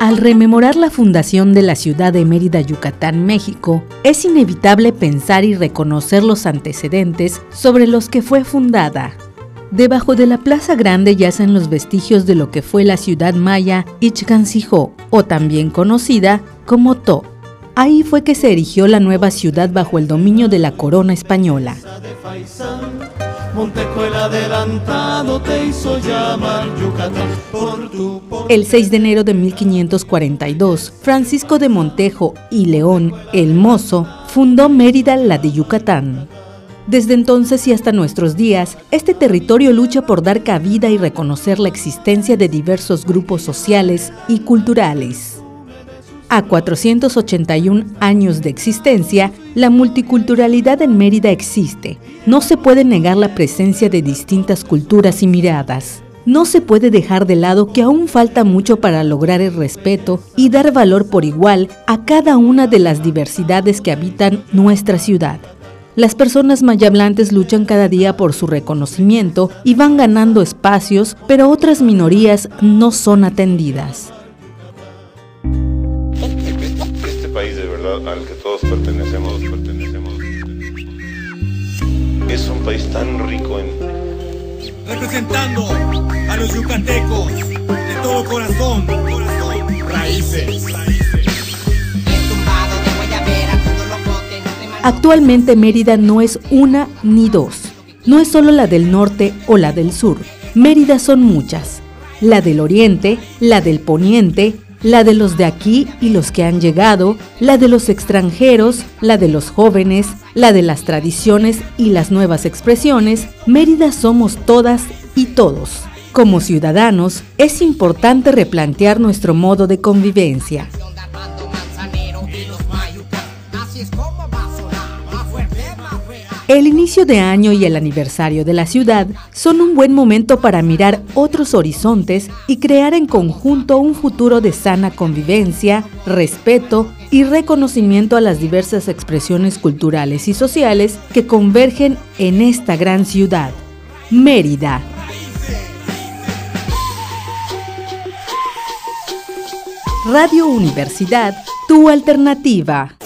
Al rememorar la fundación de la ciudad de Mérida, Yucatán, México, es inevitable pensar y reconocer los antecedentes sobre los que fue fundada. Debajo de la Plaza Grande yacen los vestigios de lo que fue la ciudad maya Ichkansijó, o también conocida como To. Ahí fue que se erigió la nueva ciudad bajo el dominio de la corona española. El 6 de enero de 1542, Francisco de Montejo y León, el Mozo, fundó Mérida, la de Yucatán. Desde entonces y hasta nuestros días, este territorio lucha por dar cabida y reconocer la existencia de diversos grupos sociales y culturales. A 481 años de existencia, la multiculturalidad en Mérida existe. No se puede negar la presencia de distintas culturas y miradas. No se puede dejar de lado que aún falta mucho para lograr el respeto y dar valor por igual a cada una de las diversidades que habitan nuestra ciudad. Las personas mayablantes luchan cada día por su reconocimiento y van ganando espacios, pero otras minorías no son atendidas. País de verdad al que todos pertenecemos, pertenecemos. Es un país tan rico en... Representando a los yucatecos de todo corazón, corazón, raíces. Actualmente Mérida no es una ni dos. No es solo la del norte o la del sur. Mérida son muchas. La del oriente, la del poniente, la de los de aquí y los que han llegado, la de los extranjeros, la de los jóvenes, la de las tradiciones y las nuevas expresiones, Mérida somos todas y todos. Como ciudadanos, es importante replantear nuestro modo de convivencia. El inicio de año y el aniversario de la ciudad son un buen momento para mirar otros horizontes y crear en conjunto un futuro de sana convivencia, respeto y reconocimiento a las diversas expresiones culturales y sociales que convergen en esta gran ciudad, Mérida. Radio Universidad, tu alternativa.